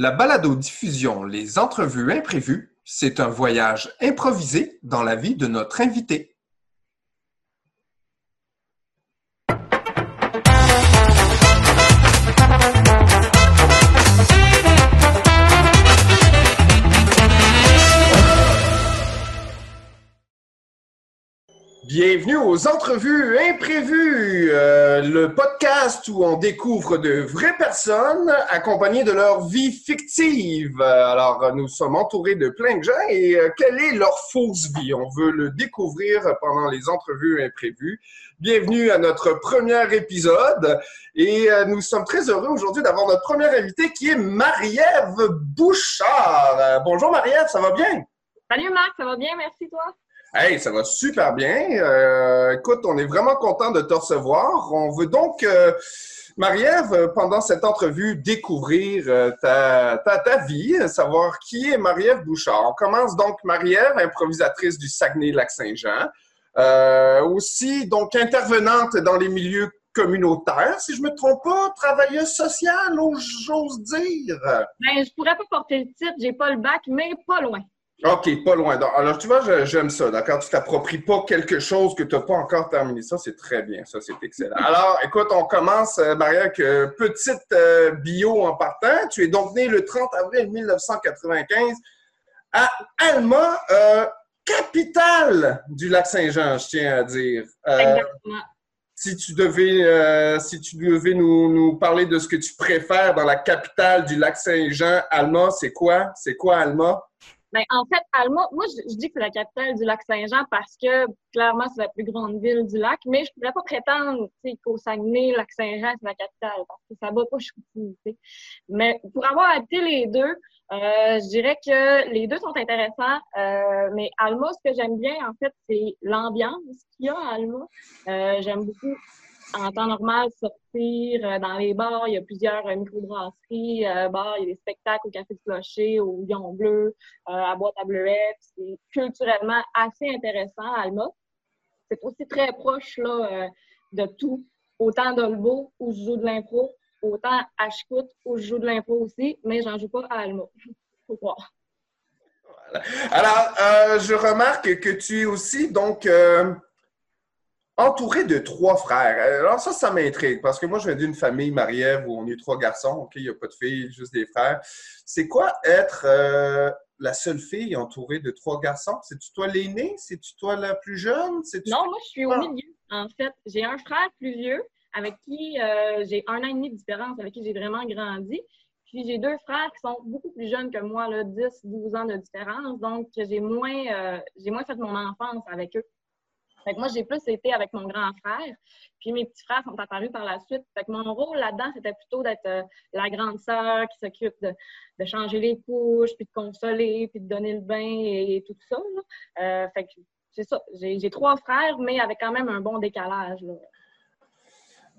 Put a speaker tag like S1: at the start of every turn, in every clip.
S1: La balado-diffusion Les entrevues imprévues, c'est un voyage improvisé dans la vie de notre invité. Bienvenue aux entrevues imprévues, euh, le podcast où on découvre de vraies personnes accompagnées de leur vie fictive. Alors, nous sommes entourés de plein de gens et euh, quelle est leur fausse vie? On veut le découvrir pendant les entrevues imprévues. Bienvenue à notre premier épisode et euh, nous sommes très heureux aujourd'hui d'avoir notre première invitée qui est Marie-Ève Bouchard. bonjour Marie-Ève, ça va bien?
S2: Salut Marc, ça va bien, merci toi.
S1: Hey, ça va super bien. Euh, écoute, on est vraiment content de te recevoir. On veut donc, euh, Marie-Ève, pendant cette entrevue, découvrir euh, ta, ta, vie, savoir qui est Marie-Ève Bouchard. On commence donc Marie-Ève, improvisatrice du Saguenay-Lac-Saint-Jean. Euh, aussi, donc, intervenante dans les milieux communautaires, si je me trompe pas, travailleuse sociale, j'ose dire?
S2: Ben, je pourrais pas porter le titre, j'ai pas le bac, mais pas loin.
S1: OK, pas loin. alors, tu vois, j'aime ça, d'accord? Tu t'appropries pas quelque chose que tu n'as pas encore terminé. Ça, c'est très bien. Ça, c'est excellent. Alors, écoute, on commence, euh, Maria, avec euh, petite euh, bio en partant. Tu es donc né le 30 avril 1995 à Alma, capitale du Lac-Saint-Jean, je tiens à dire.
S2: Exactement.
S1: Si tu devais, si tu devais nous, nous parler de ce que tu préfères dans la capitale du Lac-Saint-Jean, Alma, c'est quoi? C'est quoi Alma?
S2: Ben, en fait, Alma, moi, je, dis que c'est la capitale du lac Saint-Jean parce que, clairement, c'est la plus grande ville du lac, mais je ne pourrais pas prétendre qu'au Saguenay, lac Saint-Jean, c'est la capitale parce que ça va pas sais. Mais pour avoir habité les deux, euh, je dirais que les deux sont intéressants, euh, mais Alma, ce que j'aime bien, en fait, c'est l'ambiance qu'il y a à Alma. Euh, j'aime beaucoup en temps normal, sortir euh, dans les bars, il y a plusieurs euh, microbrasseries, euh, bars, il y a des spectacles au Café de Clocher, au Lion Bleu, à Boîte à Bleuette. C'est culturellement assez intéressant, Alma. C'est aussi très proche là, de tout. Autant d'Olbo, où je joue de l'impro, autant Chicoute, où je joue de l'impro aussi, mais j'en joue pas à Alma. Faut.
S1: Alors, je remarque que tu es aussi, donc, entouré de trois frères. Alors ça, ça m'intrigue parce que moi, je viens d'une famille Marie-Ève où on est trois garçons. OK, il n'y a pas de filles, juste des frères. C'est quoi être euh, la seule fille entourée de trois garçons? C'est-tu toi l'aîné? C'est-tu toi la plus jeune?
S2: Non, moi, je suis au milieu. En fait, j'ai un frère plus vieux avec qui euh, j'ai un an et demi de différence, avec qui j'ai vraiment grandi. Puis j'ai deux frères qui sont beaucoup plus jeunes que moi, là, 10, 12 ans de différence. Donc, j'ai moins, euh, j'ai moins fait mon enfance avec eux. Moi, j'ai plus été avec mon grand frère. Puis mes petits frères sont apparus par la suite. Fait que mon rôle là-dedans, c'était plutôt d'être euh, la grande sœur qui s'occupe de, changer les couches, puis de consoler, puis de donner le bain et, tout ça. Euh, fait que c'est ça. J'ai trois frères, mais avec quand même un bon décalage. Là.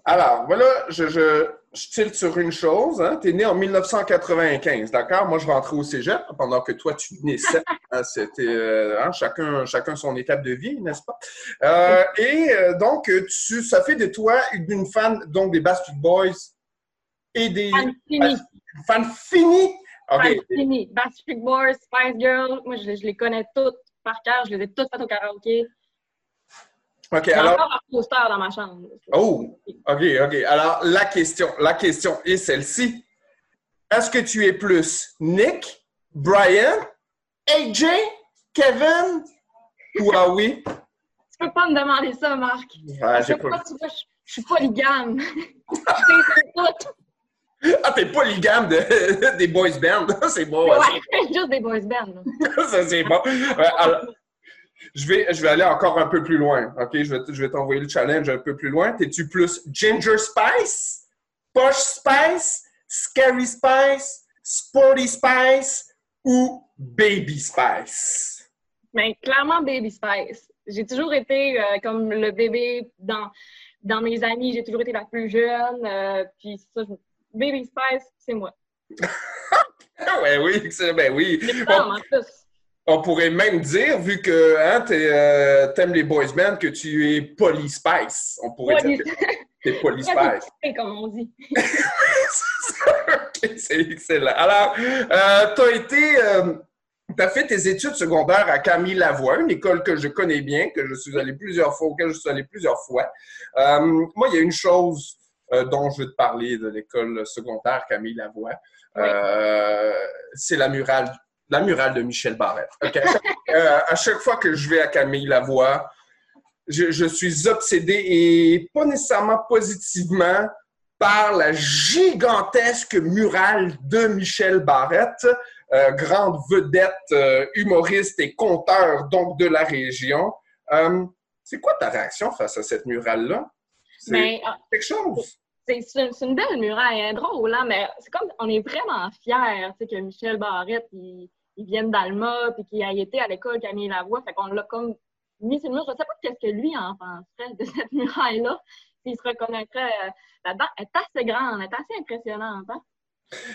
S1: Alors, voilà, je, je, sur une chose. Hein. Tu es né en 1995, d'accord? Moi, je rentrais au cégep pendant que toi, tu naissais. Hein, c'était euh, hein, chacun, chacun son étape de vie, n'est-ce pas? Euh, et euh, donc, tu, ça fait de toi une fan donc, des Basket Boys et des.
S2: Fan fini.
S1: Fan fini.
S2: Fan fini. Basket Boys, Spice Girls, moi, je, je, les connais toutes par cœur. Je les ai toutes faites au karaoké.
S1: OK, alors.
S2: encore un poster dans ma chambre.
S1: Oh, OK, OK. Alors, la question, la question est celle-ci. Est-ce que tu es plus Nick, Brian, AJ, Kevin ou Howie?
S2: tu peux pas me demander ça, Marc.
S1: Ouais, j'ai pas...
S2: je, je suis polygame.
S1: Ah, t'es polygame de, des boys band. c'est bon.
S2: Ouais, juste des boys band.
S1: ça, c'est bon. alors, je vais, je vais aller encore un peu plus loin. OK? Je vais, je vais t'envoyer le challenge un peu plus loin. T'es-tu plus Ginger Spice, Posh Spice, Scary Spice, Sporty Spice ou Baby Spice?
S2: Mais ben, clairement Baby Spice. J'ai toujours été euh, comme le bébé dans, dans mes amis. J'ai toujours été la plus jeune. Euh, puis ça, Baby Spice, c'est moi.
S1: ouais, oui, ben oui.
S2: C'est en plus.
S1: On pourrait même dire, vu que hein, tu euh, aimes les boys bands, que tu es polyspice. On pourrait dire que tu es polyspice.
S2: comme on dit.
S1: C'est excellent. Alors, euh, tu as été... tu as fait tes études secondaires à Camille Lavoie, une école que je connais bien, que je suis allé plusieurs fois, auquel je suis allé plusieurs fois. moi, il y a une chose dont je veux te parler de l'école secondaire Camille Lavoie. c'est la murale la murale de Michel Barrette. Euh, à chaque fois que je vais à Camille Lavoie, je, je suis obsédé et pas nécessairement positivement par la gigantesque murale de Michel Barrette, euh, grande vedette, euh, humoriste et conteur donc de la région. c'est quoi ta réaction face à cette murale-là?
S2: C'est ben, ah, quelque chose. C'est une, belle muraille, hein, drôle, hein, mais c'est comme on est vraiment fiers que Michel Barrette, il, ils viennent d'Alma, puis qui a été à l'école Camille Lavoie. Fait qu'on l'a comme mis sur le mur. Je ne sais pas qu'est-ce que lui en penserait de cette muraille-là, s'il se reconnaîtrait euh, là-dedans. Elle est assez grande, elle est assez impressionnante. Hein?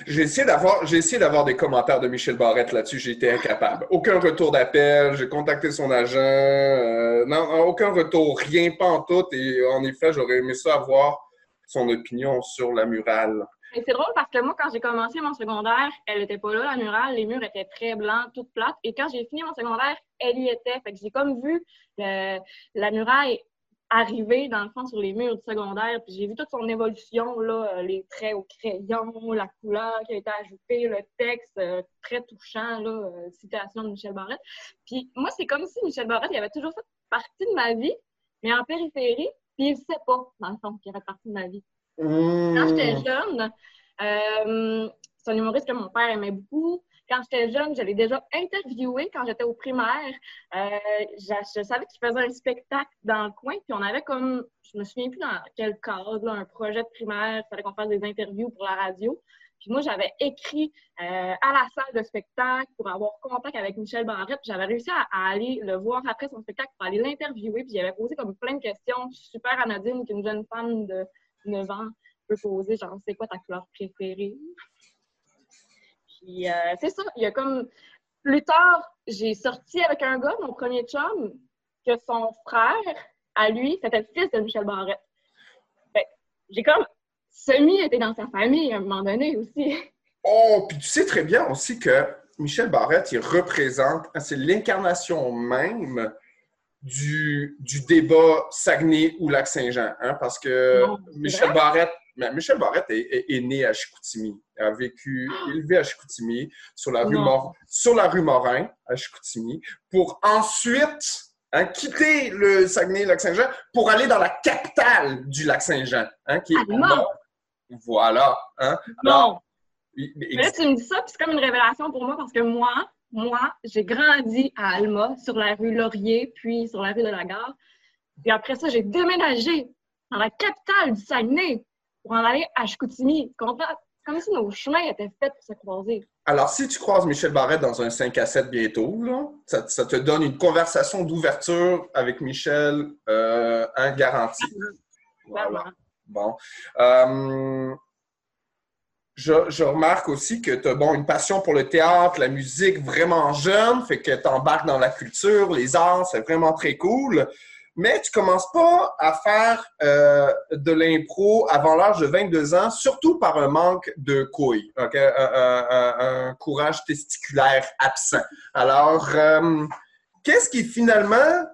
S1: J'ai essayé d'avoir, d'avoir des commentaires de Michel Barrette là-dessus. Été incapable. Aucun retour d'appel. J'ai contacté son agent. Euh, non, aucun retour. Rien, pas en tout. Et en effet, j'aurais aimé ça avoir son opinion sur la murale
S2: c'est drôle parce que moi, quand j'ai commencé mon secondaire, elle n'était pas là, la murale. Les murs étaient très blancs, toutes plates. Et quand j'ai fini mon secondaire, elle y était. Fait que j'ai comme vu la muraille arriver, dans le fond, sur les murs du secondaire. Puis j'ai vu toute son évolution, là, euh, les traits au crayon, la couleur qui a été ajoutée, le texte euh, très touchant, là, euh, citation de Michel Barrette. Puis moi, c'est comme si Michel Barrette, il avait toujours fait partie de ma vie, mais en périphérie, il ne sait pas, dans le fond, qu'il avait partie de ma vie. Quand j'étais jeune, euh, c'est un humoriste que mon père aimait beaucoup. Quand j'étais jeune, j'avais déjà interviewé quand j'étais au primaire. Euh, je, savais qu'il faisait un spectacle dans le coin, puis on avait comme, je me souviens plus dans quel cadre, un projet de primaire, il fallait qu'on fasse des interviews pour la radio. Puis moi, j'avais écrit euh, à la salle de spectacle pour avoir contact avec Michel Barrette. J'avais réussi à, aller le voir après son spectacle pour aller l'interviewer. Puis j'avais posé comme plein de questions super anodines qu'une jeune femme de 9 ans peut poser, genre, c'est quoi ta couleur préférée? Puis, euh, c'est ça, il y a comme... Plus tard, j'ai sorti avec un gars, mon premier chum, que son frère, à lui, c'était le fils de Michel Barrette. Fait j'ai comme semi été dans sa famille à un moment donné aussi.
S1: Oh, puis tu sais très bien aussi que Michel Barrette, il représente, c'est l'incarnation même du, du débat Saguenay ou Lac-Saint-Jean, hein, parce que Michel Barrette, Michel Barrette est, né à Chicoutimi, a vécu, ah! élevé à Chicoutimi, sur la rue, sur la rue Morin, à Chicoutimi, pour ensuite hein, quitter le Saguenay-Lac-Saint-Jean pour aller dans la capitale du Lac-Saint-Jean, hein, qui est
S2: ah,
S1: Voilà. Hein?
S2: non. Mais là, tu me dis ça, puis c'est comme une révélation pour moi parce que moi, moi, j'ai grandi à Alma, sur la rue Laurier, puis sur la rue de la Gare. Puis après ça, j'ai déménagé dans la capitale du Saguenay pour en aller à Chicoutimi. Comme si nos chemins étaient faits pour se croiser.
S1: Alors, si tu croises Michel Barrette dans un 5 à 7 bientôt, ça, te donne une conversation d'ouverture avec Michel euh, un garanti. Voilà. Bon. Euh, je, remarque aussi que tu as bon, une passion pour le théâtre, la musique vraiment jeune, fait que tu embarques dans la culture, les arts, c'est vraiment très cool. Mais tu commences pas à faire euh, de l'impro avant l'âge de 22 ans, surtout par un manque de couilles, un, courage testiculaire absent. Alors, euh, qu'est-ce qui finalement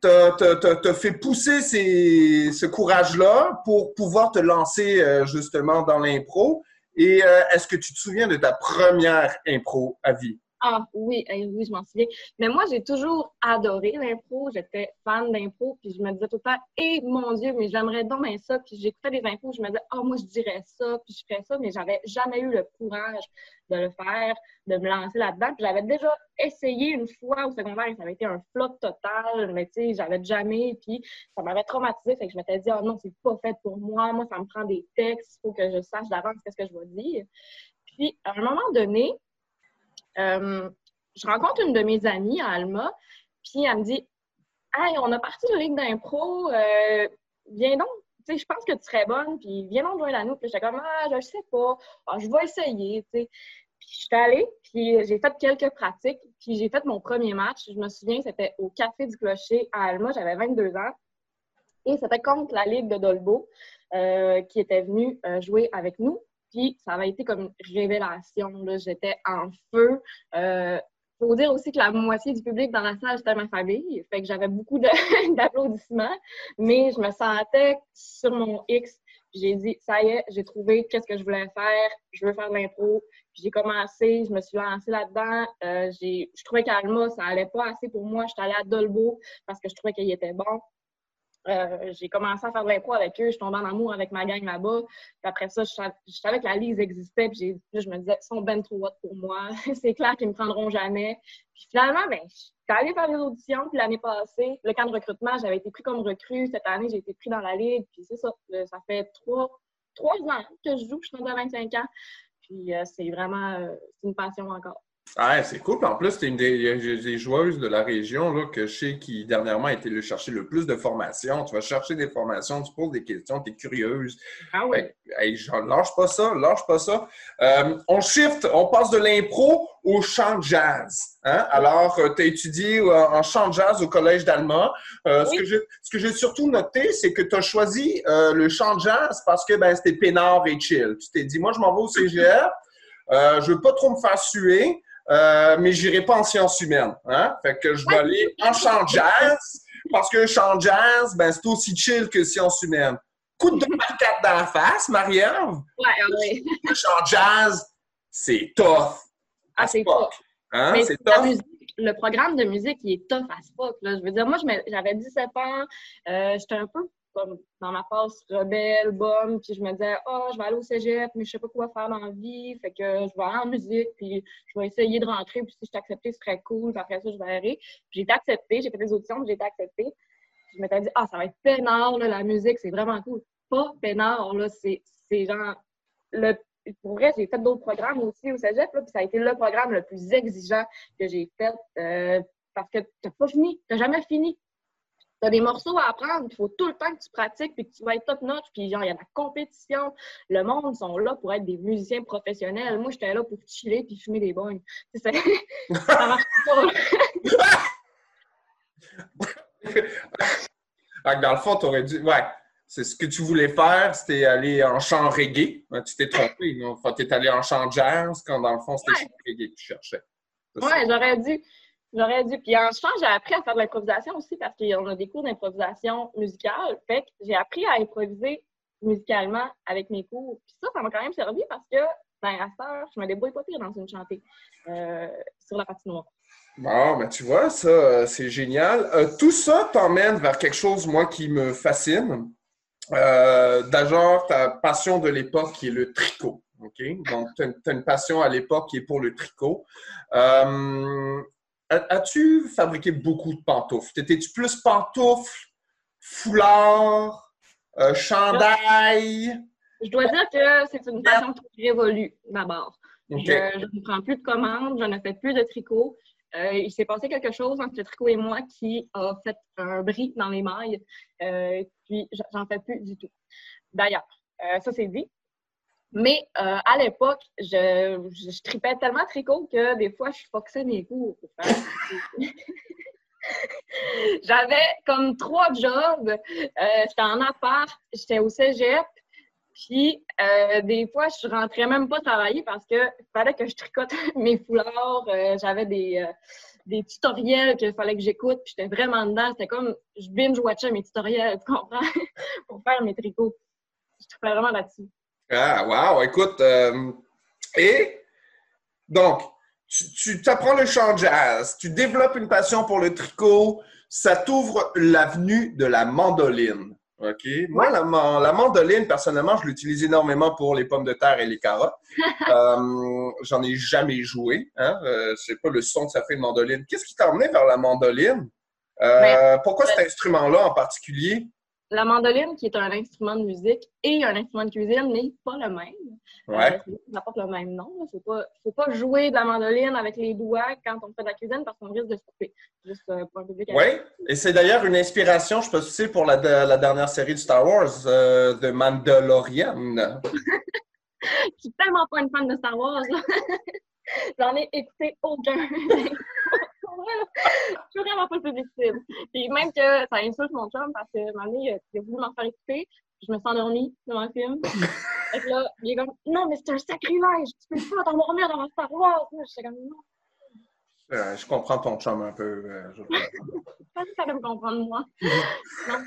S1: t'a fait pousser ce courage-là pour pouvoir te lancer euh, justement dans l'impro? Et euh, est-ce que tu te souviens de ta première impro à vie?
S2: Ah oui, oui, je m'en souviens. Mais moi, j'ai toujours adoré l'impro. J'étais fan d'impro, puis je me disais tout le temps, eh mon Dieu, mais j'aimerais donc bien ça. Puis j'écoutais des impros, je me disais, oh, moi, je dirais ça, puis je ferais ça, mais j'avais jamais eu le courage de le faire, de me lancer là-dedans. Puis j'avais déjà essayé une fois au secondaire et ça avait été un flop total, mais tu sais, j'avais jamais, puis ça m'avait traumatisé. Fait que je m'étais dit, oh non, c'est pas fait pour moi. Moi, ça me prend des textes, il faut que je sache d'avance qu'est-ce que je vais dire. Puis, à un moment donné, euh, je rencontre une de mes amies à Alma, puis elle me dit Hey, on a parti de ligue d'impro, euh, viens donc, tu sais, je pense que tu serais bonne, puis viens donc joindre à nous. Puis j'étais comme Ah, je sais pas, ah, je vais essayer. Puis je suis allée, puis j'ai fait quelques pratiques, puis j'ai fait mon premier match. Je me souviens, c'était au Café du Clocher à Alma, j'avais 22 ans. Et c'était contre la Ligue de Dolbeau, euh, qui était venue jouer avec nous. Puis ça avait été comme une révélation. J'étais en feu. Euh, faut dire aussi que la moitié du public dans la salle, c'était ma famille. Fait que j'avais beaucoup d'applaudissements. Mais je me sentais sur mon X. J'ai dit, ça y est, j'ai trouvé qu'est-ce que je voulais faire. Je veux faire de l'impro. J'ai commencé, je me suis lancée là-dedans. Euh, je trouvais qu'Alma, ça allait pas assez pour moi. J'étais allée à Dolbo parce que je trouvais qu'il était bon. Euh, j'ai commencé à faire de l'impro avec eux, je tombais en amour avec ma gang là-bas. Puis après ça, je, savais que la lise existait, puis, je me disais, ils sont ben trop hot pour moi. c'est clair qu'ils me prendront jamais. Puis finalement, ben, je suis allée faire des auditions, puis l'année passée, le camp de recrutement, j'avais été pris comme recrue. Cette année, j'ai été pris dans la ligue, puis c'est ça. Euh, ça fait trois, ans que je joue, je suis dans 25 ans. Puis euh, c'est vraiment une passion encore.
S1: Ah, c'est cool. En plus, tu es une des, joueuses de la région là, que je sais qui, dernièrement, a été le chercher le plus de formations. Tu vas chercher des formations, tu poses des questions, tu es curieuse.
S2: Ah oui.
S1: Hey, lâche pas ça, lâche pas ça. Euh, on shift, on passe de l'impro au chant de jazz. Hein? Alors, euh, tu as étudié euh, en chant de jazz au Collège d'Alma. Ce que j'ai surtout noté, c'est que tu as choisi le chant de jazz parce que ben, c'était peinard et chill. Tu t'es dit, moi, je m'en vais au CGF. je veux pas trop me faire suer. Euh, mais j'irai pas en sciences humaines. Hein? Fait que je vais aller en chant jazz, parce que chant jazz, ben, c'est aussi chill que sciences humaines. Coup de marquette dans la face, Marie-Ève.
S2: Ouais, ouais.
S1: Le chant jazz, c'est tough.
S2: Ah, c'est tough. Hein? C'est tough. le programme de musique, il est tough à ce Là. Je veux dire, moi, j'avais 17 ans, euh, j'étais un peu dans ma passe rebelle, bonne, puis je me disais, oh, je vais aller au cégep, mais je sais pas quoi faire dans la vie, fait que je vais aller en musique, puis je vais essayer de rentrer, puis si je t'acceptais, ce serait cool, puis après ça, je aller. J'ai été acceptée, j'ai fait des auditions, j'ai été acceptée. Je m'étais dit, ah, ça va être peinard, là, la musique, c'est vraiment cool. Pas peinard, là, c'est genre, le, pour vrai, j'ai fait d'autres programmes aussi au cégep, puis ça a été le programme le plus exigeant que j'ai fait, euh, parce que t'as pas fini, t'as jamais fini tu as des morceaux à apprendre, il faut tout le temps que tu pratiques puis que tu vas être top notch, puis genre, il y a la compétition. Le monde sont là pour être des musiciens professionnels. Moi, j'étais là pour chiller puis fumer des bonnes. Ça, ça marche pas.
S1: dans le fond, tu aurais dit, ouais, c'est ce que tu voulais faire, c'était aller en chant reggae. Tu t'es trompé, non? Enfin, tu es allé en chant jazz quand dans le fond, c'était chant reggae que tu cherchais.
S2: Ouais, j'aurais dû. J'aurais dû. Puis en change, j'ai appris à faire de l'improvisation aussi parce qu'on a des cours d'improvisation musicale. Fait que j'ai appris à improviser musicalement avec mes cours. Puis ça, ça m'a quand même servi parce que, ben, à ça, je me débrouille pas pire dans une chantée euh, sur la patinoire.
S1: Bon, ben tu vois, ça, euh, c'est génial. Euh, tout ça t'emmène vers quelque chose, moi, qui me fascine. Euh, D'abord, ta passion de l'époque qui est le tricot. OK? Donc, tu as, une passion à l'époque qui est pour le tricot. Euh, As-tu fabriqué beaucoup de pantoufles? T'étais-tu plus pantoufles, foulard, euh, chandail?
S2: Je dois dire que c'est une passion qui révolue d'abord. Je, ne prends plus de commandes, je ne fais plus de tricot. Euh, il s'est passé quelque chose entre le tricot et moi qui a fait un bris dans les mailles. Euh, puis j'en fais plus du tout. D'ailleurs, ça c'est dit. Mais euh, à l'époque, je, tripais tellement tricot que des fois, je foxais mes cours. J'avais comme trois jobs. Euh, j'étais en appart, j'étais au cégep. Puis, euh, des fois, je rentrais même pas travailler parce que fallait que je tricote mes foulards. J'avais des, des tutoriels qu'il fallait que j'écoute. Puis, j'étais vraiment dedans. C'était comme, je binge-watchais mes tutoriels, tu comprends? pour faire mes tricots. Je tripais vraiment là-dessus.
S1: Ah, wow! Écoute, euh, et donc, tu t'apprends le chant jazz, tu développes une passion pour le tricot, ça t'ouvre l'avenue de la mandoline. OK? Moi, la, mandoline, personnellement, je l'utilise énormément pour les pommes de terre et les carottes. euh, J'en ai jamais joué. Hein? Euh, je sais pas le son que ça fait une mandoline. Qu'est-ce qui t'a emmené vers la mandoline? Euh, ben, pourquoi cet instrument-là en particulier?
S2: La mandoline, qui est un instrument de musique et un instrument de cuisine, n'est pas le même.
S1: Ouais.
S2: Euh, ça porte le même nom. Il ne faut pas, jouer de la mandoline avec les doigts quand on fait de la cuisine parce qu'on risque de se couper. Juste euh, pour un public.
S1: Oui, et c'est d'ailleurs une inspiration, je peux sais, pour la, la, dernière série de Star Wars, euh, de Mandalorian.
S2: je suis tellement pas une fan de Star Wars. J'en ai écouté aucun. je suis vraiment pas susceptible. Puis même que ça insulte mon chum parce que ma il a voulu m'en faire écouter. Je me suis endormie devant le film. Et là, il est comme Non, mais c'est un sacrilège, tu peux pas t'endormir dans Star Wars. suis comme non.
S1: Euh, je comprends ton chum un peu. Euh,
S2: je pense que ça va me comprendre, moi. non.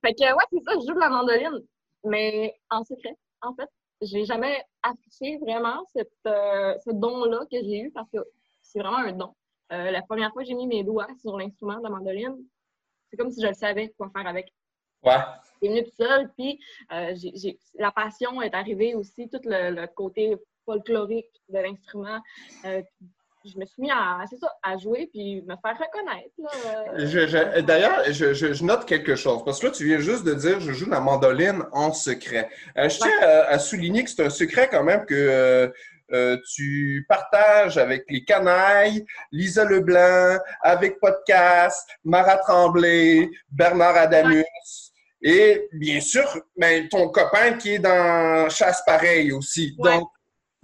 S2: Fait que, ouais, c'est ça, je joue de la mandoline, mais en secret, en fait. J'ai jamais affiché vraiment cette, euh, ce don-là que j'ai eu parce que c'est vraiment un don. Euh, la première fois que j'ai mis mes doigts sur l'instrument de la mandoline, c'est comme si je le savais quoi faire avec.
S1: Ouais.
S2: C'est venu tout seul, puis euh, la passion est arrivée aussi, tout le, côté folklorique de l'instrument je me suis mis à, ça, à jouer puis me faire reconnaître.
S1: D'ailleurs, je, note quelque chose parce que là, tu viens juste de dire je joue la mandoline en secret. Euh, je tiens à, souligner que c'est un secret quand même que euh, tu partages avec les canailles, Lisa Leblanc, avec Podcast, Mara Tremblay, Bernard Adamus. Et bien sûr, ben, ton copain qui est dans Chasse Pareil aussi. Donc,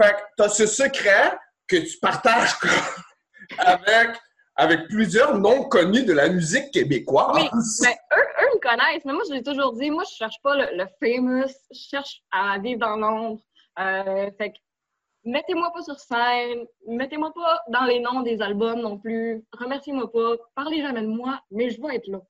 S1: tu as ce secret que tu partages avec, avec plusieurs noms connus de la musique québécoise.
S2: Oui, mais eux, eux me connaissent. Mais moi, je l'ai toujours dit, moi, je cherche pas le, famous, je cherche à vivre dans l'ombre. Euh, fait que, mettez-moi pas sur scène, mettez-moi pas dans les noms des albums non plus, remerciez-moi pas, parlez jamais de moi, mais je vais être là.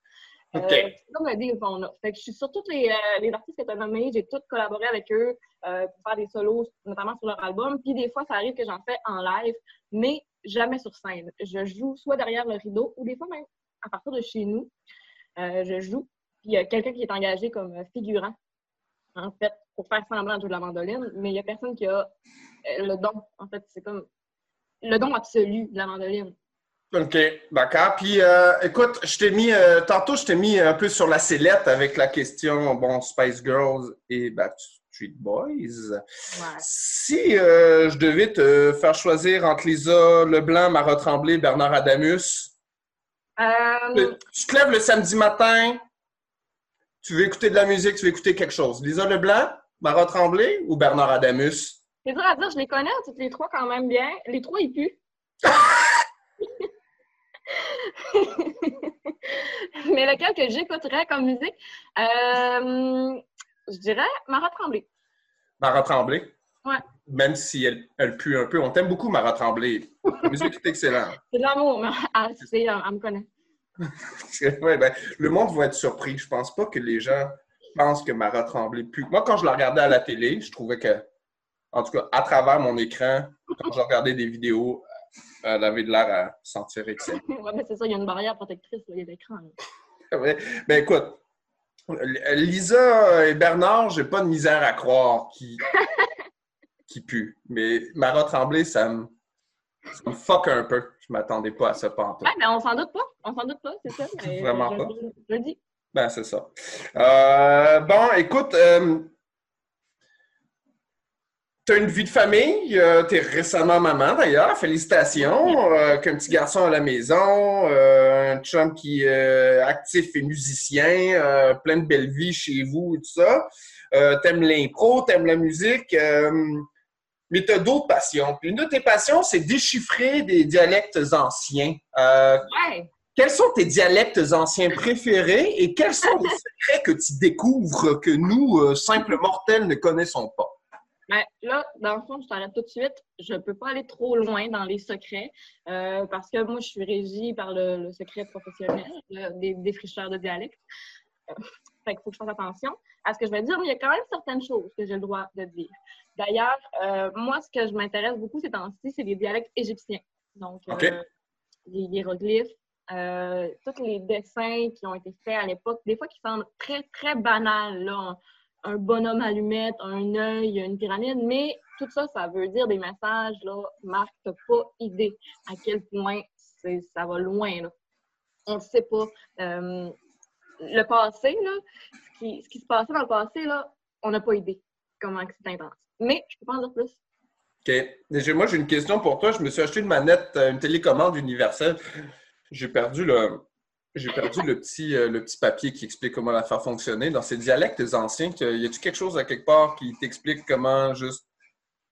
S2: Euh, c'est comme le deal qu'on a. Fait que je suis sur tous les, euh, les artistes que tu as nommés, j'ai tous collaboré avec eux euh, pour faire des solos, notamment sur leur album. Puis des fois, ça arrive que j'en fais en live, mais jamais sur scène. Je joue soit derrière le rideau ou des fois même à partir de chez nous. je joue. Puis il y a quelqu'un qui est engagé comme figurant, en fait, pour faire semblant de jouer de la mandoline, mais il n'y a personne qui a le don. En fait, c'est comme le don absolu de la mandoline.
S1: OK, d'accord. Puis, euh, écoute, je t'ai mis, euh, tantôt, je t'ai mis un peu sur la sellette avec la question, bon, Spice Girls et Street Boys. Si euh, je devais te faire choisir entre Lisa Leblanc, Mara Tremblay, Bernard Adamus, tu te lèves le samedi matin, tu veux écouter de la musique, tu veux écouter quelque chose. Lisa Leblanc, Mara Tremblay ou Bernard Adamus?
S2: C'est dur à dire, je les connais, toutes les trois quand même bien. Les trois, ils puent. Mais lequel que j'écouterais comme musique? Euh, je dirais Mara Tremblay.
S1: Mara Tremblay?
S2: Ouais.
S1: Même si elle, elle pue un peu. On t'aime beaucoup, Mara Tremblay. La musique est excellente.
S2: C'est de l'amour, mais elle, elle, me connaît.
S1: ouais, ben, le monde va être surpris. Je pense pas que les gens pensent que Mara Tremblay pue. Moi, quand je la regardais à la télé, je trouvais que, en tout cas, à travers mon écran, quand je regardais des vidéos, elle avait de l'air à sentir excellent.
S2: oui, mais c'est ça, il y a une barrière protectrice, il y a l'écran.
S1: oui. Ben écoute, Lisa et Bernard, j'ai pas de misère à croire qui, qui pue. Mais Mara Tremblay, ça me, ça me fuck un peu. Je m'attendais pas à ça pantoute.
S2: Ouais, mais on s'en doute pas. On s'en doute pas, c'est ça.
S1: Vraiment pas.
S2: Je, le dis.
S1: Ben, c'est ça. Euh, bon, écoute, euh, tu as une vie de famille, euh, tu es récemment maman d'ailleurs, félicitations, euh, qu'un petit garçon à la maison, euh, un chum qui est actif et musicien, plein de belles vies chez vous et tout ça. t'aimes l'impro, t'aimes la musique, mais tu as d'autres passions. Puis une de tes passions, c'est déchiffrer des dialectes anciens.
S2: Ouais.
S1: Quels sont tes dialectes anciens préférés et quels sont les secrets que tu découvres que nous, simples mortels, ne connaissons pas?
S2: Ben, là, dans le fond, je t'arrête tout de suite. Je ne peux pas aller trop loin dans les secrets euh, parce que moi, je suis régie par le, secret professionnel des défricheurs de dialecte. Euh, fait qu'il faut que je fasse attention à ce que je vais dire, mais il y a quand même certaines choses que j'ai le droit de dire. D'ailleurs, euh, moi, ce que je m'intéresse beaucoup ces temps-ci, c'est les dialectes égyptiens. Donc, les hiéroglyphes, tous les dessins qui ont été faits à l'époque, des fois qui semblent très, très banals. Là un bonhomme allumette, un œil, une pyramide, mais tout ça, ça veut dire des messages, là. Marc, t'as pas idée à quel point ça va loin, là. On ne sait pas. Euh, le passé, là, ce qui, se passait dans le passé, là, on n'a pas idée comment c'est intense. Mais je peux pas en dire plus.
S1: OK. Moi, j'ai une question pour toi. Je me suis acheté une manette, euh, une télécommande universelle. J'ai perdu le, j'ai perdu le petit, euh, le petit papier qui explique comment la faire fonctionner. Dans ces dialectes anciens, y a-tu quelque chose à quelque part qui t'explique comment juste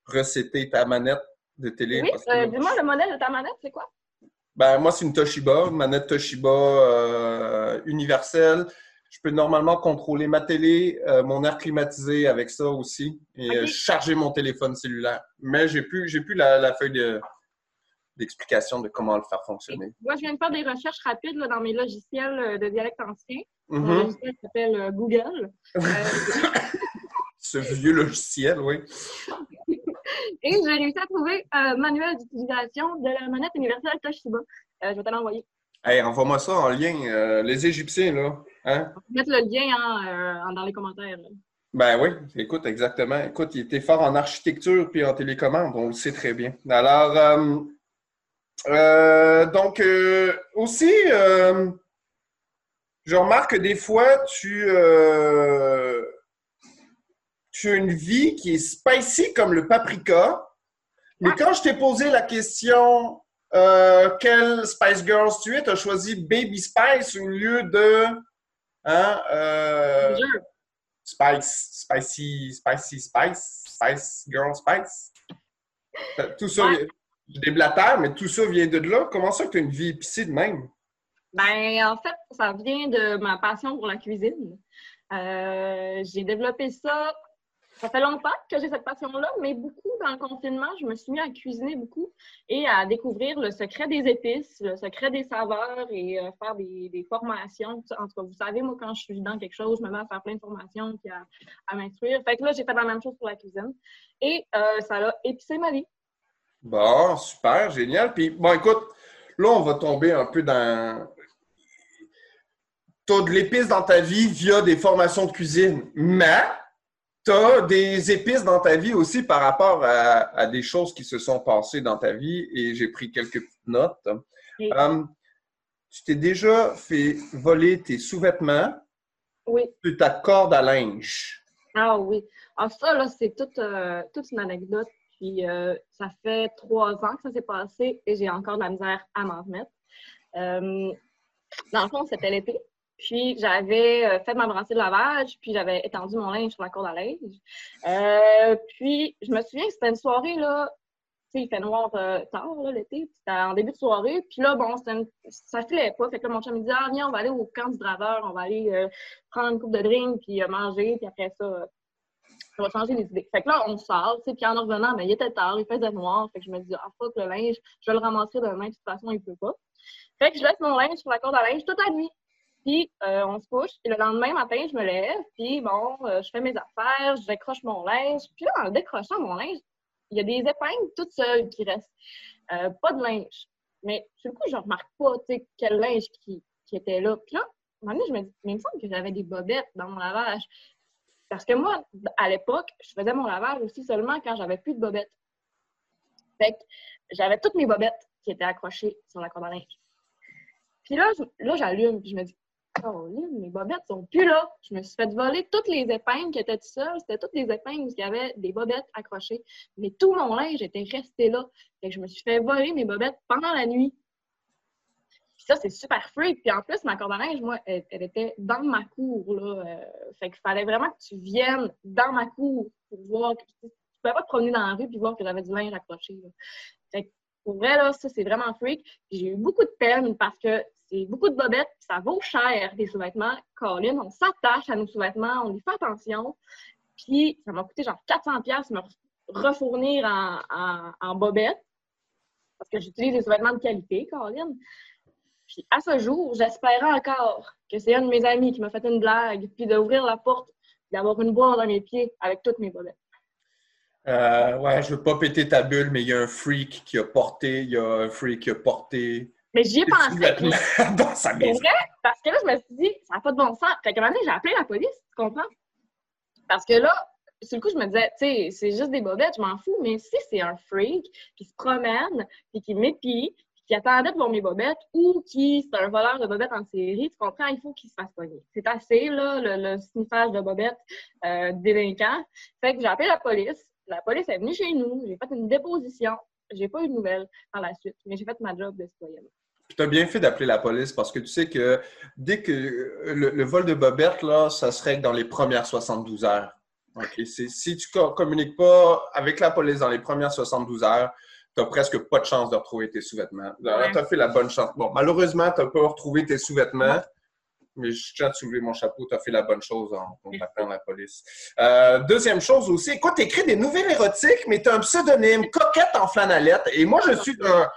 S1: recéter ta manette de télé?
S2: Oui, euh, dis-moi, le modèle de ta manette, c'est quoi?
S1: Ben, moi, c'est une Toshiba, une manette Toshiba euh, universelle. Je peux normalement contrôler ma télé, mon air climatisé avec ça aussi et charger mon téléphone cellulaire. Mais j'ai plus, j'ai plus la, la feuille de- d'explication de comment le faire fonctionner.
S2: Moi, je viens de faire des recherches rapides là, dans mes logiciels euh, de dialecte ancien. Mon
S1: Mhm.
S2: logiciel s'appelle euh, Google. Euh,
S1: Ce vieux logiciel, oui.
S2: et j'ai réussi à trouver un manuel d'utilisation de la manette universelle Toshiba. Euh, je vais te l'envoyer.
S1: Hey, envoie-moi ça en lien. euh, les Égyptiens, là. Hein?
S2: Vais mettre le lien hein, euh, dans les commentaires. là.
S1: Ben oui, écoute, exactement. Écoute, il était fort en architecture puis en télécommande, on le sait très bien. Alors, euh, euh, donc, euh, aussi, euh, je remarque que des fois, tu, euh, tu as une vie qui est spicy comme le paprika, mais quand je t'ai posé la question euh, quelle Spice Girls tu es, tu as choisi Baby Spice au lieu de... Hein, euh. Spice, spicy, spicy, spice, spice, girl, spice. Euh, Tout ça,
S2: Ouais.
S1: Je déblatère, mais tout ça vient de là. Comment ça que tu as une vie épicée de même?
S2: Ben, en fait, ça vient de ma passion pour la cuisine. Euh, j'ai développé ça. Ça fait longtemps que j'ai cette passion-là, mais beaucoup dans le confinement, je me suis mis à cuisiner beaucoup et à découvrir le secret des épices, le secret des saveurs et euh, faire des, des formations. En tout cas, vous savez, moi, quand je suis dans quelque chose, je me mets à faire plein de formations puis à, à m'instruire. Fait que là, j'ai fait la même chose pour la cuisine et euh, ça a épicé ma vie.
S1: Bon, super, génial. Puis, bon, écoute, là, on va tomber un peu dans. Tu as de l'épice dans ta vie via des formations de cuisine, mais tu as des épices dans ta vie aussi par rapport à, à des choses qui se sont passées dans ta vie et j'ai pris quelques petites notes. Euh, tu t'es déjà fait voler tes sous-vêtements?
S2: Oui.
S1: de ta corde à linge.
S2: Ah oui. Ah, ça, là, c'est toute, euh, toute une anecdote. Puis, euh, ça fait trois ans que ça s'est passé et j'ai encore de la misère à m'en remettre. Euh, dans le fond, c'était l'été. Puis, j'avais euh, fait ma brassée de lavage, puis j'avais étendu mon linge sur la corde à linge. Euh, puis, je me souviens que c'était une soirée, là, tu sais, il fait noir tard, l'été. C'était en début de soirée. Puis là, bon, ça filait pas. Fait que là, mon chum me dit, ah, viens, on va aller au camp du draveur, on va aller prendre une coupe de drink, puis manger, puis après ça, ça va changer les idées. Fait que là, on sort, tu sais, puis en revenant, ben, il était tard, il faisait noir. Fait que je me dis, ah, fuck, le linge, je vais le ramasser demain, de toute façon, il peut pas. Fait que je laisse mon linge sur la corde à linge toute la nuit. Puis, euh, on se couche. Et le lendemain matin, je me lève. Puis, bon, euh, je fais mes affaires, je décroche mon linge. Puis là, en décrochant mon linge, il y a des épingles toutes seules qui restent. Euh, pas de linge. Mais, sur le coup, je remarque pas, tu sais, quel linge qui, qui était là. Puis là, à un moment donné, je me dis, mais il me semble que j'avais des bobettes dans mon lavage. Parce que moi, à l'époque, je faisais mon lavage aussi seulement quand j'avais plus de bobettes. Fait que j'avais toutes mes bobettes qui étaient accrochées sur la corde à linge. Puis là, là j'allume, puis je me dis, oh, mes bobettes sont plus là. Je me suis fait voler toutes les épingles qui étaient tout seules. C'était toutes les épingles où il y avait des bobettes accrochées. Mais tout mon linge était resté là. Fait que je me suis fait voler mes bobettes pendant la nuit. Ça, c'est super freak. Puis en plus, ma corde à linge, moi, elle, était dans ma cour. Là. Euh, fait qu'il fallait vraiment que tu viennes dans ma cour pour voir que tu ne pouvais pas te promener dans la rue puis voir que j'avais du linge accroché. Fait que pour vrai, là, ça, c'est vraiment freak. J'ai eu beaucoup de peine parce que c'est beaucoup de bobettes, puis ça vaut cher, des sous-vêtements. Colin, on s'attache à nos sous-vêtements, on y fait attention. Puis ça m'a coûté genre 400$ piastres me refournir en, en, en bobettes parce que j'utilise des sous-vêtements de qualité, Colin. Puis à ce jour, j'espérais encore que c'est un de mes amis qui m'a fait une blague, puis d'ouvrir la porte, d'avoir une boîte dans mes pieds avec toutes mes bobettes.
S1: Euh, ouais, je veux pas péter ta bulle, mais il y a un freak qui a porté, il y a un freak qui a porté
S2: Mais j'y ai pensé.
S1: dans sa
S2: C'est
S1: maison.
S2: vrai, parce que là, je me suis dit, ça n'a pas de bon sens. Fait qu'à un moment donné, j'ai appelé la police, tu comprends? Parce que là, sur le coup, je me disais, tu sais, c'est juste des bobettes, je m'en fous, mais si c'est un freak qui se promène, puis qui m'épie, qui attendait de mes bobettes, ou qui c'est un voleur de bobettes en série, tu comprends, il faut qu'il se fasse pogner. C'est assez, là, le, sniffage de bobettes euh, délinquant. Fait que j'ai appelé la police. La police est venue chez nous, j'ai fait une déposition. J'ai pas eu de nouvelles par la suite, mais j'ai fait ma job de citoyenne.
S1: Tu as bien fait d'appeler la police parce que tu sais que dès que le, vol de bobette, là, ça se règle dans les premières 72 heures. OK? C'est- Si tu ne communiques pas avec la police dans les premières 72 heures, tu n'as presque pas de chance de retrouver tes sous-vêtements. Tu as fait la bonne chance. Bon, malheureusement, tu n'as pas retrouvé tes sous-vêtements. Mais je tiens à te soulever mon chapeau, tu as fait la bonne chose en contactant la police. Euh, deuxième chose aussi, écoute, tu écris des nouvelles érotiques, mais tu as un pseudonyme, Coquette en flanellette. Et moi, je suis un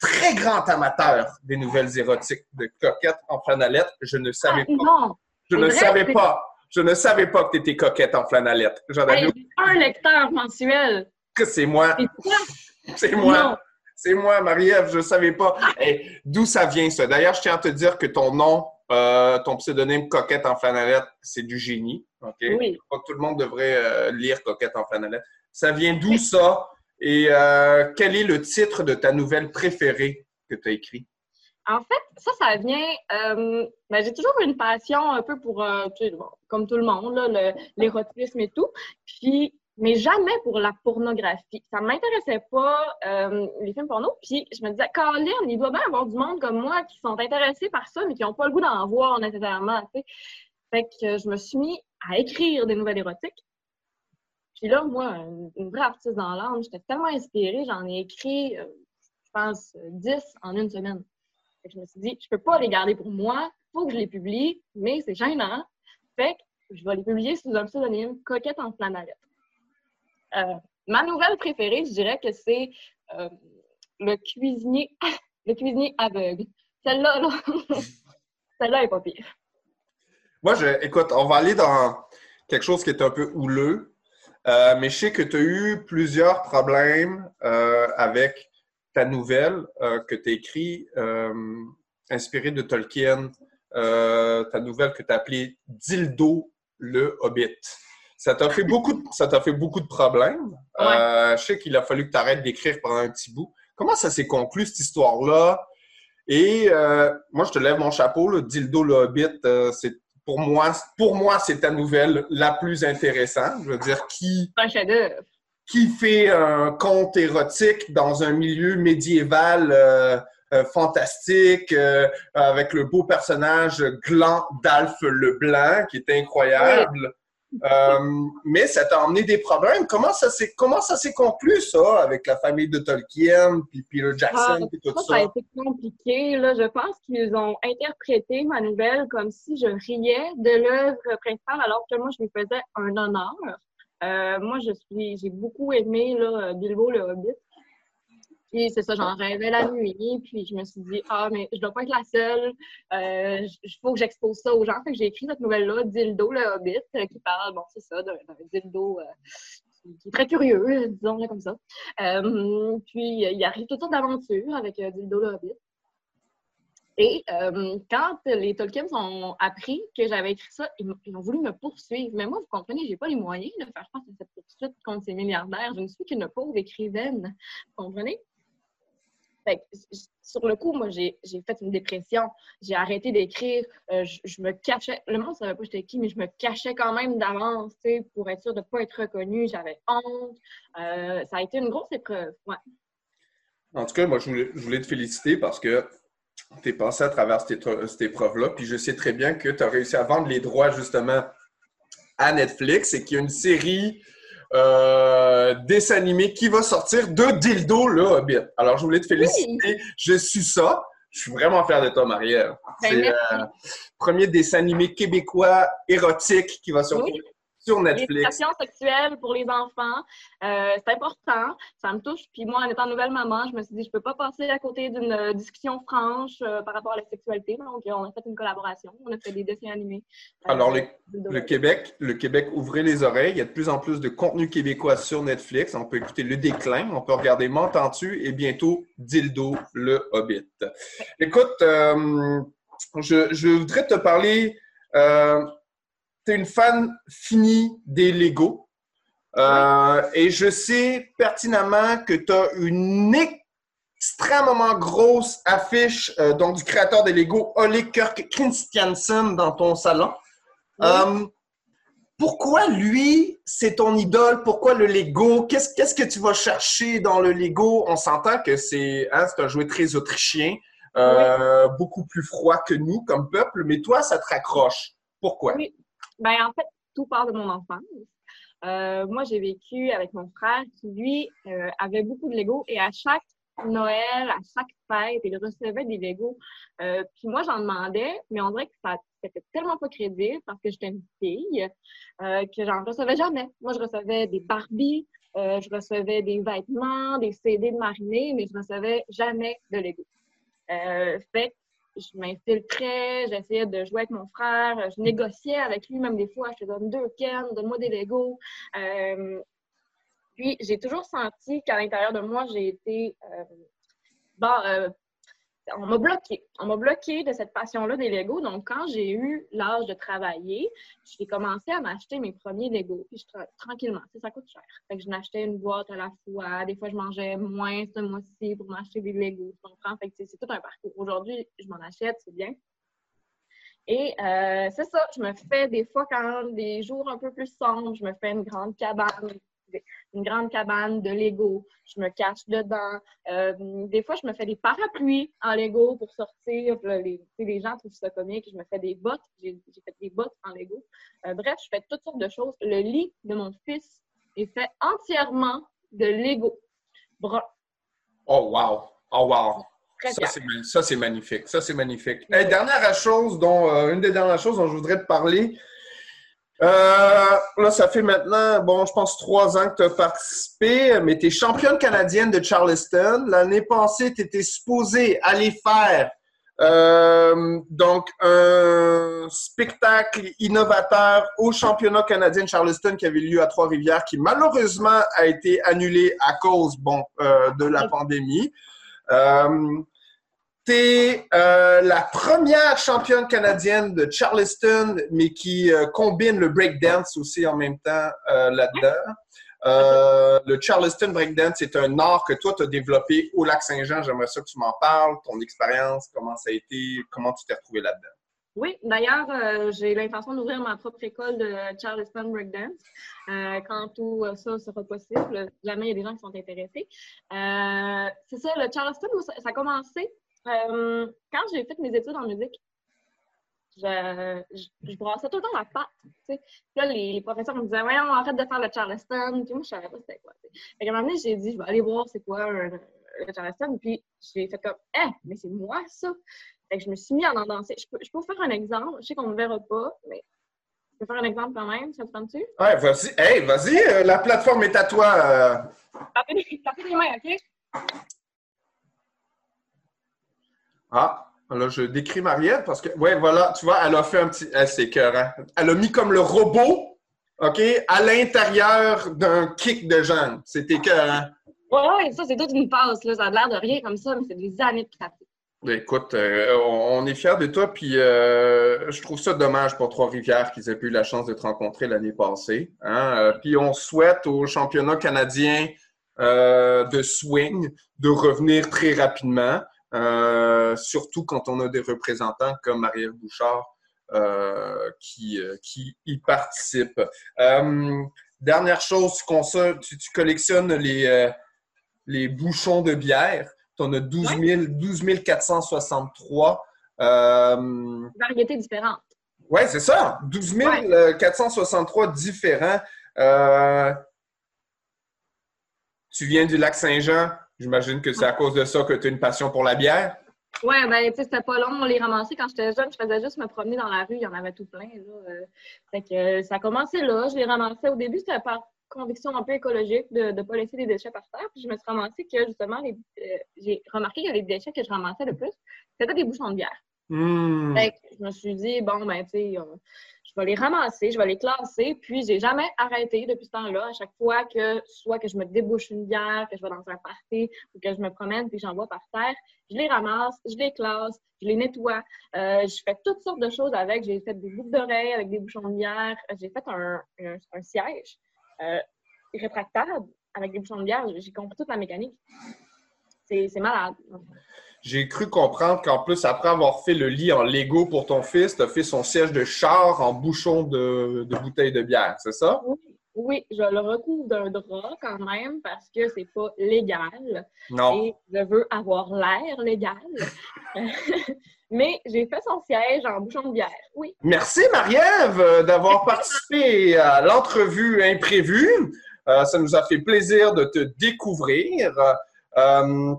S1: très grand amateur des nouvelles érotiques de Coquette en flanellette. Je ne savais ah, pas. Je ne savais pas. Je ne savais pas que tu étais coquette en flanellette.
S2: J'en avais un lecteur mensuel.
S1: Que c'est moi. C'est moi. C'est moi, Marie-Ève, je ne savais pas. D'où ça vient, ça? D'ailleurs, je tiens à te dire que ton nom, euh, ton pseudonyme Coquette en flanellette, c'est du génie. OK? Oui. tout le monde devrait euh, lire Coquette en flanellette. Ça vient d'où ça? Et euh, quel est le titre de ta nouvelle préférée que tu as écrit?
S2: En fait, ça, ça vient. Ben, j'ai toujours une passion un peu pour, comme tout le monde, l'érotisme et tout. Puis mais jamais pour la pornographie. Ça m'intéressait pas, euh, les films porno. Puis je me disais, Colin, il doit bien avoir du monde comme moi qui sont intéressés par ça, mais qui n'ont pas le goût d'en voir nécessairement. Fait que je me suis mis à écrire des nouvelles érotiques. Puis là, moi, une, vraie artiste dans l'âme, j'étais tellement inspirée, j'en ai écrit, euh, je pense, 10 en une semaine. Fait que je me suis dit, je peux pas les garder pour moi, faut que je les publie, mais c'est gênant. Fait que je vais les publier sous un pseudonyme Coquette en flanellette. Euh, ma nouvelle préférée, je dirais que c'est euh, le cuisinier, le cuisinier aveugle. Celle-là, là, celle-là est pas pire.
S1: Moi, je, écoute, on va aller dans quelque chose qui est un peu houleux, euh, mais je sais que tu as eu plusieurs problèmes avec ta nouvelle que tu as écrite, inspirée de Tolkien, ta nouvelle que tu as appelée Dildo le Hobbit. Ça t'a fait beaucoup de, ça t'a fait beaucoup de problèmes. Euh, je sais qu'il a fallu que tu arrêtes d'écrire pendant un petit bout. Comment ça s'est conclu, cette histoire-là? Et euh, moi, je te lève mon chapeau, le Dildo le Hobbit, euh, c'est pour moi, pour moi, c'est ta nouvelle la plus intéressante. Je veux dire, qui, qui fait un conte érotique dans un milieu médiéval fantastique, avec le beau personnage Gland d'Alf Leblanc, qui est incroyable. Euh, mais ça t'a emmené des problèmes. Comment ça s'est comment ça s'est conclu ça avec la famille de Tolkien puis Peter Jackson ah, tout ça,
S2: ça? a été compliqué là. Je pense qu'ils ont interprété ma nouvelle comme si je riais de l'œuvre principale alors que moi je lui faisais un honneur. Euh, moi je suis j'ai beaucoup aimé là, Bilbo le Hobbit. Puis c'est ça, j'en rêvais la nuit. Puis je me suis dit, ah, mais je dois pas être la seule. Il euh, faut que j'expose ça aux gens. Fait que j'ai écrit cette nouvelle-là, Dildo le Hobbit, euh, qui parle, bon, c'est ça, d'un dildo euh, qui est très curieux, disons-le comme ça. puis il arrive toutes sortes d'aventures avec Dildo le Hobbit. Et quand les Tolkien ont appris que j'avais écrit ça, ils, ont voulu me poursuivre. Mais moi, vous comprenez, j'ai pas les moyens de faire face à cette poursuite contre ces milliardaires. Je ne suis qu'une pauvre écrivaine. Vous comprenez? Sur le coup, moi, j'ai fait une dépression. J'ai arrêté d'écrire. Euh, je, me cachais. Le monde ne savait pas j'étais qui, mais je me cachais quand même d'avance pour être sûre de ne pas être reconnue. J'avais honte. Euh, ça a été une grosse épreuve.
S1: En tout cas, moi, je voulais, te féliciter parce que tu es passé à travers cette, cette épreuve-là. Puis je sais très bien que tu as réussi à vendre les droits, justement, à Netflix et qu'il y a une série euh, dessin animé qui va sortir de Dildo le Hobbit. Alors, je voulais te féliciter. Je suis ça. Je suis vraiment fier de toi, Marie-Ève. Ben, C'est le euh, premier dessin animé québécois érotique qui va sortir sur Netflix.
S2: L'éducation sexuelle pour les enfants, euh, c'est important, ça me touche. Puis moi, en étant nouvelle maman, je me suis dit, je peux pas passer à côté d'une euh, discussion franche euh, par rapport à la sexualité. Donc, on a fait une collaboration, on a fait des dessins animés.
S1: Alors, le, Québec, le Québec, ouvrez les oreilles. Il y a de plus en plus de contenu québécois sur Netflix. On peut écouter Le Déclin, on peut regarder M'entends-tu et bientôt Dildo, le Hobbit. Écoute, je, je, voudrais te parler tu es une fan finie des Lego. Euh, et je sais pertinemment que tu as une extrêmement grosse affiche euh, donc, du créateur des Lego, Ole Kirk Christiansen, dans ton salon. Euh, pourquoi lui, c'est ton idole? Pourquoi le Lego? Qu'est-ce, que tu vas chercher dans le Lego? On s'entend que c'est, hein, un jouet très autrichien, beaucoup plus froid que nous comme peuple, mais toi, ça te raccroche. Pourquoi?
S2: Ben, en fait, tout part de mon enfance. Euh, moi, j'ai vécu avec mon frère qui, lui, euh, avait beaucoup de Lego et à chaque Noël, à chaque fête, il recevait des Legos. Euh, puis moi, j'en demandais, mais on dirait que ça c'était tellement pas crédible parce que j'étais une fille euh, que j'en recevais jamais. Moi, je recevais des Barbies, je recevais des vêtements, des CD de marinée, mais je recevais jamais de Lego. Fait je m'infiltrais, j'essayais de jouer avec mon frère, je négociais avec lui même des fois, je te donne deux Ken, donne-moi des Legos. Euh, puis j'ai toujours senti qu'à l'intérieur de moi, j'ai été euh, bon, euh, on m'a bloqué. On m'a bloqué de cette passion-là des Legos. Donc, quand j'ai eu l'âge de travailler, j'ai commencé à m'acheter mes premiers Legos. Puis, je, tranquillement, ça coûte cher. Fait que je m'achetais une boîte à la fois. Des fois, je mangeais moins ce mois-ci pour m'acheter des Legos. Tu? Fait que c'est tout un parcours. Aujourd'hui, je m'en achète, c'est bien. Et euh, c'est ça, je me fais des fois quand des jours un peu plus sombres, je me fais une grande cabane une grande cabane de Lego. Je me cache dedans. Euh, des fois, je me fais des parapluies en Lego pour sortir. Les, les gens trouvent ça comique. Je me fais des bottes. J'ai fait des bottes en Lego. Euh, bref, je fais toutes sortes de choses. Le lit de mon fils est fait entièrement de Lego.
S1: Oh, wow! Oh, wow! Ça, c'est magnifique. Ça, c'est magnifique. dernière chose dont, euh, une des dernières choses dont je voudrais te parler, euh, là, ça fait maintenant, bon, je pense trois ans que tu as participé, mais tu es championne canadienne de Charleston. L'année passée, tu étais supposée aller faire euh, donc un spectacle innovateur au championnat canadien de Charleston qui avait lieu à Trois-Rivières, qui malheureusement a été annulé à cause, bon, euh, de la pandémie. Euh, T'es euh, la première championne canadienne de Charleston, mais qui euh, combine le breakdance aussi en même temps euh, là-dedans. Euh, le Charleston breakdance est un art que toi, tu as développé au Lac-Saint-Jean. J'aimerais ça que tu m'en parles, ton expérience, comment ça a été, comment tu t'es retrouvé là-dedans.
S2: Oui, d'ailleurs, j'ai l'intention d'ouvrir ma propre école de Charleston Breakdance quand tout ça sera possible. Jamais il y a des gens qui sont intéressés. c'est ça, le Charleston, ça a commencé euh, quand j'ai fait mes études en musique, je, je, brassais tout le temps la pâte. Tu sais. là, les, professeurs me disaient Voyons, arrête de faire le Charleston. Puis moi, je savais pas c'était quoi. Et à un moment donné, j'ai dit Je vais aller voir c'est quoi le Charleston. Puis j'ai fait comme Eh, mais c'est moi ça. Fait que je me suis mis à en danser. Je peux, je peux vous faire un exemple. Je sais qu'on ne verra pas, mais je peux faire un exemple quand même. Ça te tente-tu?
S1: Ouais, vas-y. Hey, vas-y. Euh, la plateforme est à toi. Euh...
S2: Tapez les mains, OK?
S1: Ah, là, je décris Marielle parce que, ouais, voilà, tu vois, elle a fait un petit. Elle, c'est écœurant. Elle a mis comme le robot, OK, à l'intérieur d'un kick de jambe. C'est écœurant.
S2: Ouais, ça, c'est toute une passe, là. Ça a l'air de rien comme ça, mais c'est des années de pratique.
S1: Ben, écoute, euh, on est fiers de toi, puis euh, je trouve ça dommage pour Trois-Rivières qu'ils aient eu la chance de te rencontrer l'année passée. Hein? Euh, puis on souhaite au championnat canadien de swing de revenir très rapidement. Euh, surtout quand on a des représentants comme Marie-Ève Bouchard euh, qui, euh, qui y participent. dernière chose, tu, tu, collectionnes les, les bouchons de bière. Tu en as 12, 000, 12 463.
S2: Variétés différentes.
S1: Oui, c'est ça. 12 463 différents. tu viens du lac Saint-Jean. J'imagine que c'est à cause de ça que tu as une passion pour la bière?
S2: Oui, ben, tu sais, c'était pas long. On les ramassait quand j'étais jeune. Je faisais juste me promener dans la rue. Il y en avait tout plein, là. Euh. fait que euh, ça a commencé là. Je les ramassais. Au début, c'était par conviction un peu écologique de ne pas laisser des déchets par terre. Puis je me suis ramassée que, justement, les, euh, j'ai remarqué que les déchets que je ramassais le plus, c'était des bouchons de bière.
S1: Mmh.
S2: Fait que je me suis dit, bon, ben, tu sais, vais les ramasser, je vais les classer, puis j'ai jamais arrêté depuis ce temps-là. À chaque fois que, soit que je me débouche une bière, que je vais dans un party ou que je me promène puis j'en vois par terre, je les ramasse, je les classe, je les nettoie. Euh, je fais toutes sortes de choses avec. J'ai fait des boucles d'oreilles avec des bouchons de bière. J'ai fait un, un, siège euh, rétractable avec des bouchons de bière. J'ai compris toute la mécanique. C'est malade.
S1: J'ai cru comprendre qu'en plus, après avoir fait le lit en Lego pour ton fils, tu as fait son siège de char en bouchon de, bouteille de bière, c'est ça?
S2: Oui, Oui, je le recouvre d'un drap quand même parce que c'est pas légal.
S1: Non.
S2: Et je veux avoir l'air légal. Mais j'ai fait son siège en bouchon de bière. Oui.
S1: Merci, Marie-Ève, euh, d'avoir participé à l'entrevue imprévue. Euh, ça nous a fait plaisir de te découvrir. Euh,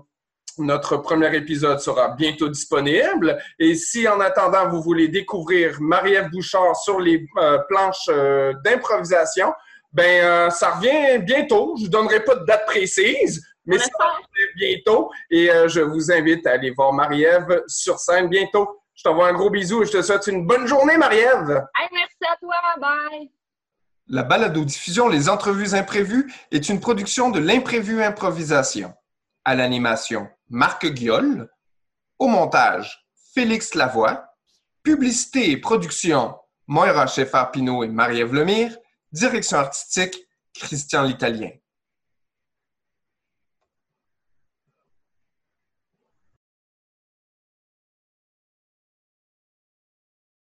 S1: notre premier épisode sera bientôt disponible. Et si en attendant, vous voulez découvrir Marie-Ève Bouchard sur les euh, planches euh, d'improvisation, ben euh, ça revient bientôt. Je ne vous donnerai pas de date précise, mais ça revient bientôt. Et euh, je vous invite à aller voir Marie-Ève sur scène bientôt. Je t'envoie un gros bisou et je te souhaite une bonne journée, Marie-Ève.
S2: Hey, merci à toi. Bye.
S1: La balado-diffusion Les Entrevues Imprévues est une production de l'Imprévu Improvisation. À l'animation, Marc Guiol. Au montage, Félix Lavoie. Publicité et production, Moira Scheffer-Pinot et Marie-Ève Lemire. Direction artistique, Christian l'Italien.